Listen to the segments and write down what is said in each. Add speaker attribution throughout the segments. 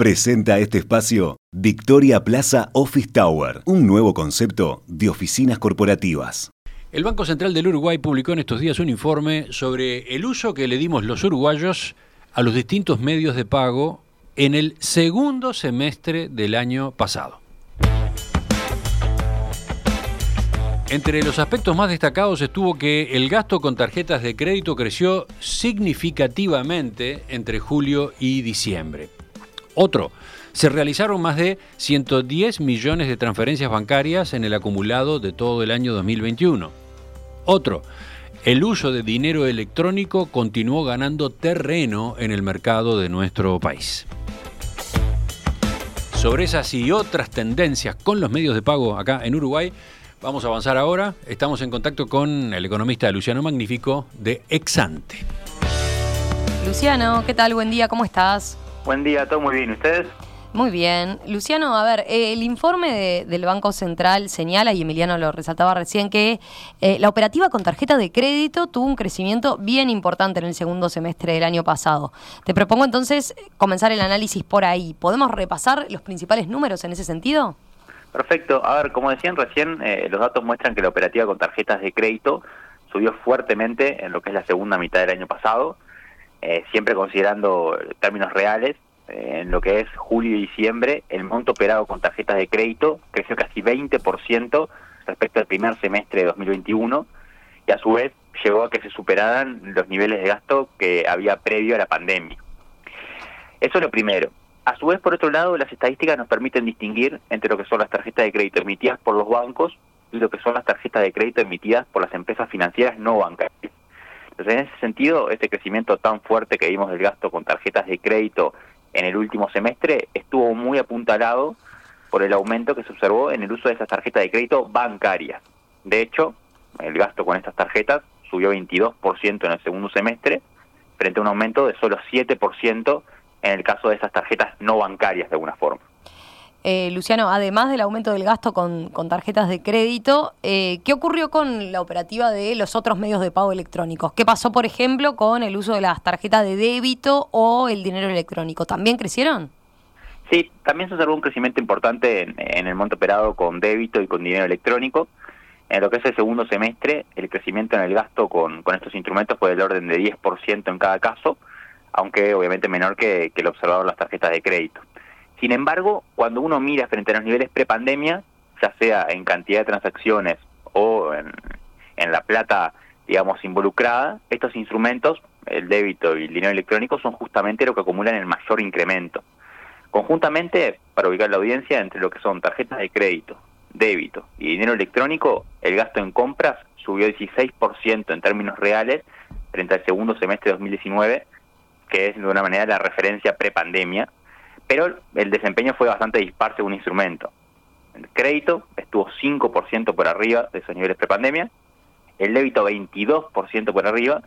Speaker 1: Presenta este espacio Victoria Plaza Office Tower, un nuevo concepto de oficinas corporativas.
Speaker 2: El Banco Central del Uruguay publicó en estos días un informe sobre el uso que le dimos los uruguayos a los distintos medios de pago en el segundo semestre del año pasado. Entre los aspectos más destacados estuvo que el gasto con tarjetas de crédito creció significativamente entre julio y diciembre. Otro, se realizaron más de 110 millones de transferencias bancarias en el acumulado de todo el año 2021. Otro, el uso de dinero electrónico continuó ganando terreno en el mercado de nuestro país. Sobre esas y otras tendencias con los medios de pago acá en Uruguay, vamos a avanzar ahora. Estamos en contacto con el economista Luciano Magnífico de Exante.
Speaker 3: Luciano, ¿qué tal? Buen día, ¿cómo estás?
Speaker 4: Buen día, todo muy bien. ¿Ustedes?
Speaker 3: Muy bien. Luciano, a ver, eh, el informe del Banco Central señala, y Emiliano lo resaltaba recién, que eh, la operativa con tarjeta de crédito tuvo un crecimiento bien importante en el segundo semestre del año pasado. Te propongo entonces comenzar el análisis por ahí. ¿Podemos repasar los principales números en ese sentido?
Speaker 4: Perfecto. A ver, como decían recién, eh, los datos muestran que la operativa con tarjetas de crédito subió fuertemente en lo que es la segunda mitad del año pasado. Eh, siempre considerando términos reales, eh, en lo que es julio y diciembre, el monto operado con tarjetas de crédito creció casi 20% respecto al primer semestre de 2021 y a su vez llegó a que se superaran los niveles de gasto que había previo a la pandemia. Eso es lo primero. A su vez, por otro lado, las estadísticas nos permiten distinguir entre lo que son las tarjetas de crédito emitidas por los bancos y lo que son las tarjetas de crédito emitidas por las empresas financieras no bancarias. Entonces, en ese sentido, este crecimiento tan fuerte que vimos del gasto con tarjetas de crédito en el último semestre estuvo muy apuntalado por el aumento que se observó en el uso de esas tarjetas de crédito bancarias. De hecho, el gasto con estas tarjetas subió 22% en el segundo semestre, frente a un aumento de solo 7% en el caso de esas tarjetas no bancarias de alguna forma.
Speaker 3: Eh, Luciano, además del aumento del gasto con, tarjetas de crédito, eh, ¿qué ocurrió con la operativa de los otros medios de pago electrónicos? ¿Qué pasó, por ejemplo, con el uso de las tarjetas de débito o el dinero electrónico? ¿También crecieron?
Speaker 4: Sí, también se observó un crecimiento importante en, el monto operado con débito y con dinero electrónico. En lo que es el segundo semestre, el crecimiento en el gasto con, estos instrumentos fue del orden de 10% en cada caso, aunque obviamente menor que, que el observado en las tarjetas de crédito. Sin embargo, cuando uno mira frente a los niveles prepandemia, ya sea en cantidad de transacciones o en, la plata, digamos, involucrada, estos instrumentos, el débito y el dinero electrónico, son justamente lo que acumulan el mayor incremento. Conjuntamente, para ubicar la audiencia, entre lo que son tarjetas de crédito, débito y dinero electrónico, el gasto en compras subió 16% en términos reales frente al segundo semestre de 2019, que es de una manera la referencia prepandemia, pero el desempeño fue bastante dispar según instrumento. El crédito estuvo 5% por arriba de esos niveles prepandemia, el débito 22% por arriba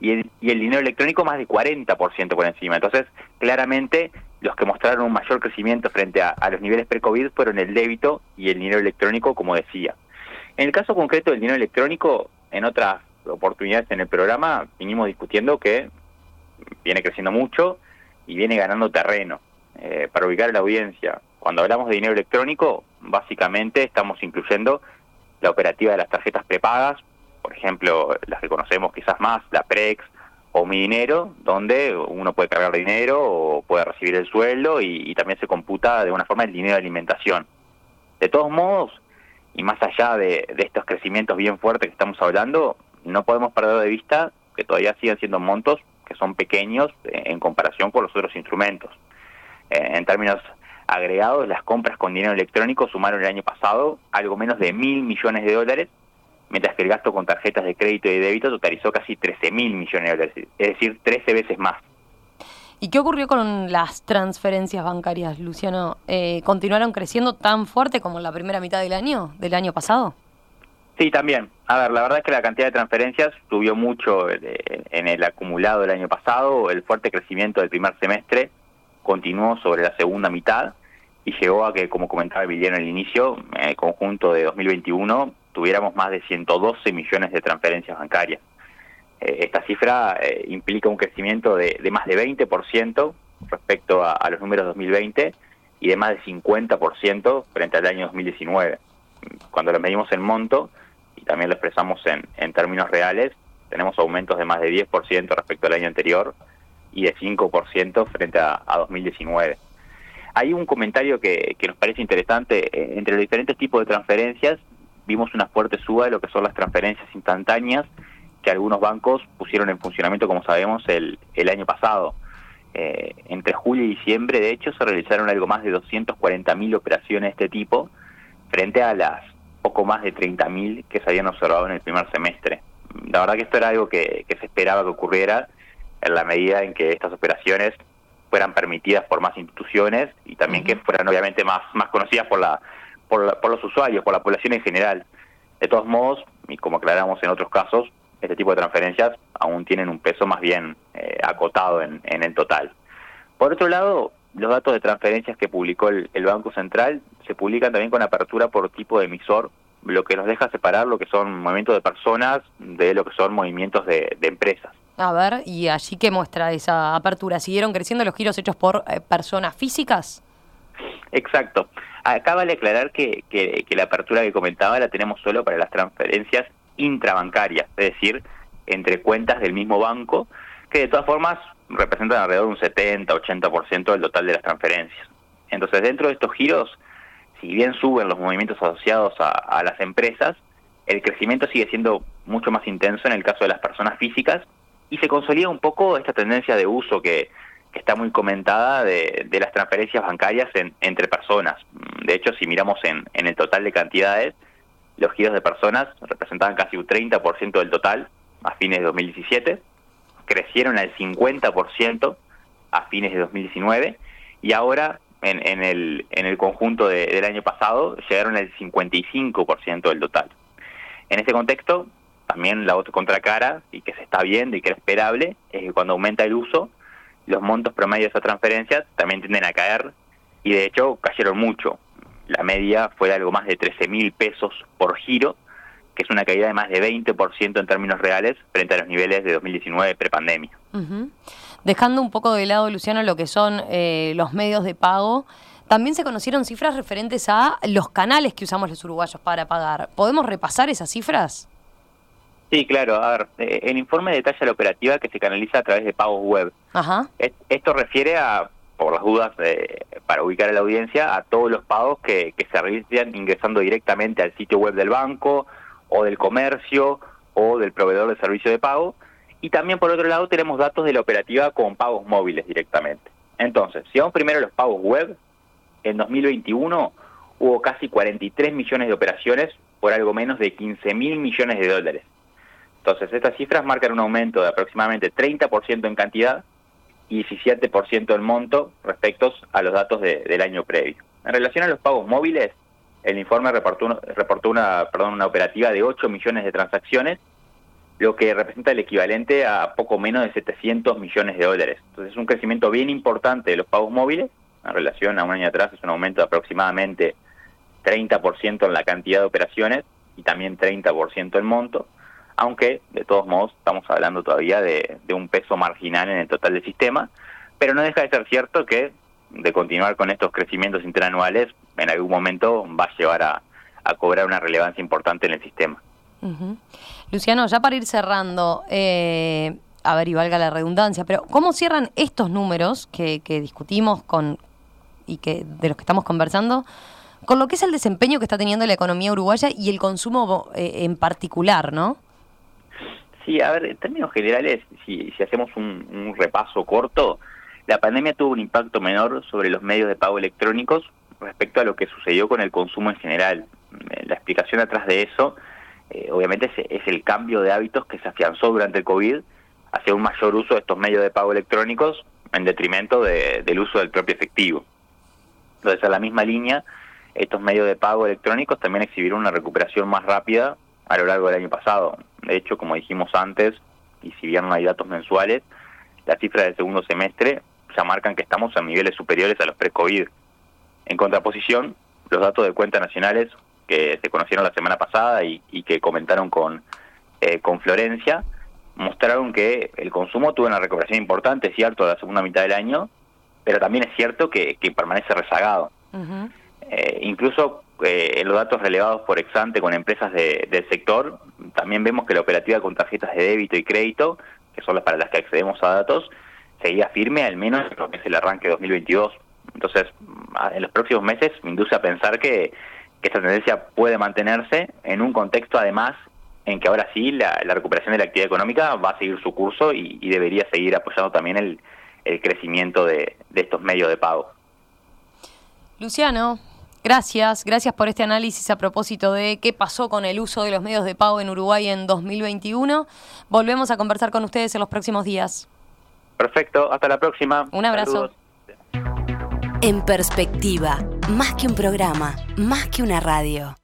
Speaker 4: y, el, y el dinero electrónico más de 40% por encima. Entonces, claramente, los que mostraron un mayor crecimiento frente a, a los niveles pre-COVID fueron el débito y el dinero electrónico, como decía. En el caso concreto del dinero electrónico, en otras oportunidades en el programa vinimos discutiendo que viene creciendo mucho y viene ganando terreno. Eh, para ubicar a la audiencia, cuando hablamos de dinero electrónico, básicamente estamos incluyendo la operativa de las tarjetas prepagas, por ejemplo, las que conocemos quizás más, la Prex o Mi Dinero, donde uno puede cargar dinero o puede recibir el sueldo y, también se computa de una forma el dinero de alimentación. De todos modos, y más allá de, de estos crecimientos bien fuertes que estamos hablando, no podemos perder de vista que todavía siguen siendo montos que son pequeños en comparación con los otros instrumentos. Eh, en términos agregados, las compras con dinero electrónico sumaron el año pasado algo menos de mil millones de dólares, mientras que el gasto con tarjetas de crédito y débito totalizó casi 13 mil millones de dólares, es decir, 13 veces más.
Speaker 3: ¿Y qué ocurrió con las transferencias bancarias, Luciano? Eh, ¿Continuaron creciendo tan fuerte como en la primera mitad del año, del año pasado?
Speaker 4: Sí, también. A ver, la verdad es que la cantidad de transferencias subió mucho eh, en el acumulado del año pasado, el fuerte crecimiento del primer semestre sobre la segunda mitad y llegó a que, como comentaba Emiliano al inicio, en el conjunto de 2021 tuviéramos más de 112 millones de transferencias bancarias. Eh, esta cifra eh, implica un crecimiento de, más de 20% respecto a, los números 2020 y de más de 50% frente al año 2019. Cuando lo medimos en monto y también lo expresamos en términos reales, tenemos aumentos de más de 10% respecto al año anterior y de 5% frente a, 2019. Hay un comentario que, que, nos parece interesante. Eh, entre los diferentes tipos de transferencias, vimos una fuerte suba de lo que son las transferencias instantáneas que algunos bancos pusieron en funcionamiento, como sabemos, el, el año pasado. Eh, entre julio y diciembre, de hecho, se realizaron algo más de 240.000 operaciones de este tipo, frente a las poco más de 30.000 que se habían observado en el primer semestre. La verdad que esto era algo que, se esperaba que ocurriera en la medida en que estas operaciones fueran permitidas por más instituciones y también que fueran obviamente más, más conocidas por, la, por, por los usuarios, por la población en general. De todos modos, y como aclaramos en otros casos, este tipo de transferencias aún tienen un peso más bien eh, acotado en, el total. Por otro lado, los datos de transferencias que publicó el, Banco Central se publican también con apertura por tipo de emisor, lo que nos deja separar lo que son movimientos de personas de lo que son movimientos de, empresas.
Speaker 3: A ver, ¿y allí qué muestra esa apertura? ¿Siguieron creciendo los giros hechos por eh, personas físicas?
Speaker 4: Exacto. Acá vale aclarar que, que, la apertura que comentaba la tenemos solo para las transferencias intrabancarias, es decir, entre cuentas del mismo banco, que de todas formas representan alrededor de un 70-80% del total de las transferencias. Entonces, dentro de estos giros, si bien suben los movimientos asociados a, las empresas, el crecimiento sigue siendo mucho más intenso en el caso de las personas físicas y se consolida un poco esta tendencia de uso que, está muy comentada de, las transferencias bancarias entre personas. De hecho, si miramos en, en el total de cantidades, los giros de personas representaban casi un 30% del total a fines de 2017, crecieron al 50% a fines de 2019 y ahora en, en, el, en el conjunto del año pasado llegaron al 55% del total. En este contexto, también la otra contracara, y que se está viendo y que era esperable, es que cuando aumenta el uso, los montos promedios esas transferencias también tienden a caer y de hecho cayeron mucho la media fue de algo más de 13 mil pesos por giro, que es una caída de más de 20% en términos reales frente a los niveles de 2019 prepandemia.
Speaker 3: Dejando un poco de lado, Luciano, lo que son eh, los medios de pago, también se conocieron cifras referentes a los canales que usamos los uruguayos para pagar. ¿Podemos repasar esas cifras?
Speaker 4: Sí, claro. A ver, eh, el informe detalla la operativa que se canaliza a través de pagos web. Ajá. Esto refiere a por las dudas, para ubicar a la audiencia, a todos los pagos que, se realizan ingresando directamente al sitio web del banco o del comercio o del proveedor de servicio de pago. Y también, por otro lado, tenemos datos de la operativa con pagos móviles directamente. Entonces, si vamos primero a los pagos web, en 2021 hubo casi 43 millones de operaciones por algo menos de 15 mil millones de dólares. Entonces, estas cifras marcan un aumento de aproximadamente 30% en cantidad y 17% el monto respecto a los datos del año previo. En relación a los pagos móviles, el informe reportó, reportó una, perdón, una operativa de 8 millones de transacciones, lo que representa el equivalente a poco menos de 700 millones de dólares. Entonces es un crecimiento bien importante de los pagos móviles, en relación a un año atrás es un aumento de aproximadamente 30% en la cantidad de operaciones y también 30% el monto aunque de todos modos estamos hablando todavía de, un peso marginal en el total del sistema, pero no deja de ser cierto que de continuar con estos crecimientos interanuales, en algún momento va a llevar a, cobrar una relevancia importante en el sistema.
Speaker 3: Luciano, ya para ir cerrando, eh, a ver, y valga la redundancia, pero ¿cómo cierran estos números que, discutimos con y que de los que estamos conversando con lo que es el desempeño que está teniendo la economía uruguaya y el consumo eh, en particular, ¿no?
Speaker 4: Sí, a ver, en términos generales, si, si hacemos un, repaso corto, la pandemia tuvo un impacto menor sobre los medios de pago electrónicos respecto a lo que sucedió con el consumo en general. La explicación atrás de eso, eh, obviamente, es, el cambio de hábitos que se afianzó durante el COVID hacia un mayor uso de estos medios de pago electrónicos en detrimento del uso del propio efectivo. Entonces, a la misma línea, estos medios de pago electrónicos también exhibieron una recuperación más rápida a lo largo del año pasado. De hecho, como dijimos antes, y si bien no hay datos mensuales, las cifras del segundo semestre ya marcan que estamos a niveles superiores a los pre-COVID. En contraposición, los datos de cuentas nacionales que se conocieron la semana pasada y, que comentaron con, eh, con Florencia, mostraron que el consumo tuvo una recuperación importante, cierto, a la segunda mitad del año, pero también es cierto que, permanece rezagado. Eh, incluso eh, en los datos relevados por Exante con empresas del sector, también vemos que la operativa con tarjetas de débito y crédito, que son las para las que accedemos a datos, seguía firme al menos en lo que es el arranque 2022. Entonces, en los próximos meses me induce a pensar que, esta tendencia puede mantenerse en un contexto además en que ahora sí la, recuperación de la actividad económica va a seguir su curso y, debería seguir apoyando también el, crecimiento de, de estos medios de pago.
Speaker 3: Luciano, Gracias, gracias por este análisis a propósito de qué pasó con el uso de los medios de pago en Uruguay en 2021. Volvemos a conversar con ustedes en los próximos días.
Speaker 4: Perfecto, hasta la próxima.
Speaker 3: Un abrazo.
Speaker 5: En perspectiva, más que un programa, más que una radio.